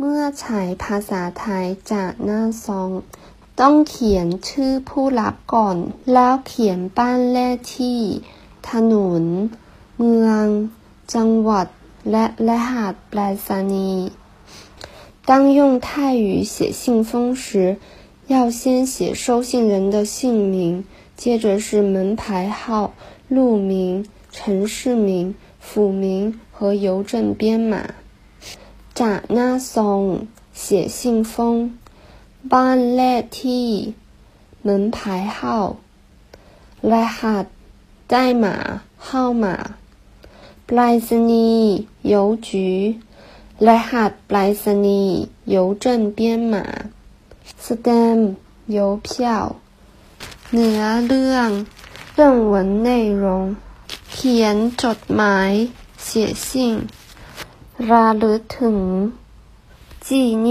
เมื่อใช้ภาษาไทยจากหน้าซอง ต้องเขียนชื่อผู้รับก่อน แล้วเขียนบ้านเลขที่ ถนน เมือง จังหวัด และรหัสไปรษณีย์当用泰语写信封时，要先写收信人的姓名，接着是门牌号、路名、城市名、府名和邮政编码。 จากหน้าซอง写信封บ้านเลขที่门牌号รหัส代码号码ไปรษณีย์邮局รหัสไปรษณีย์邮政编码 stamp 邮票เนื้อเรื่อง正文内容เขียนจดหมาย写信 ระลึกถึง纪念